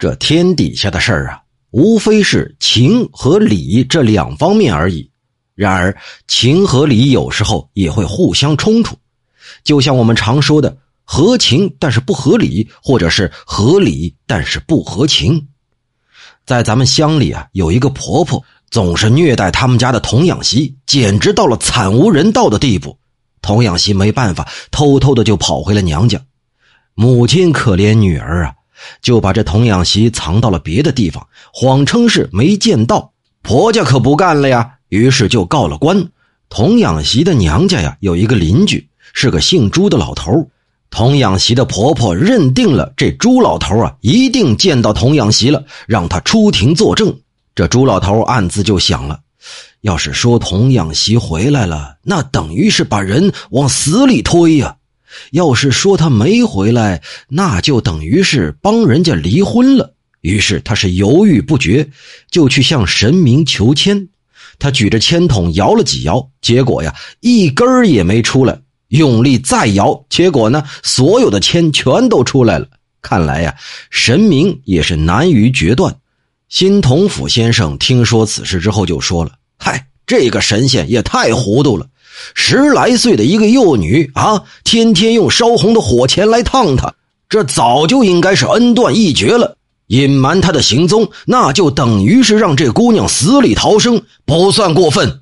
这天底下的事儿啊，无非是情和理这两方面而已。然而，情和理有时候也会互相冲突，就像我们常说的“合情但是不合理”，或者是“合理但是不合情”。在咱们乡里啊，有一个婆婆总是虐待他们家的童养媳，简直到了惨无人道的地步。童养媳没办法，偷偷的就跑回了娘家。母亲可怜女儿啊。就把这童养媳藏到了别的地方，谎称是没见到。婆家可不干了呀，于是就告了官。童养媳的娘家呀，有一个邻居是个姓朱的老头。童养媳的婆婆认定了这朱老头啊，一定见到童养媳了，让他出庭作证。这朱老头暗自就想了：要是说童养媳回来了，那等于是把人往死里推呀。要是说他没回来，那就等于是帮人家离婚了。于是他是犹豫不决，就去向神明求签。他举着签筒摇了几摇，结果呀，一根儿也没出来。用力再摇，结果呢，所有的签全都出来了。看来呀，神明也是难于决断。新同府先生听说此事之后，就说了：“嗨，这个神仙也太糊涂了。”十来岁的一个幼女啊，天天用烧红的火钳来烫她，这早就应该是恩断义绝了。隐瞒她的行踪，那就等于是让这姑娘死里逃生，不算过分。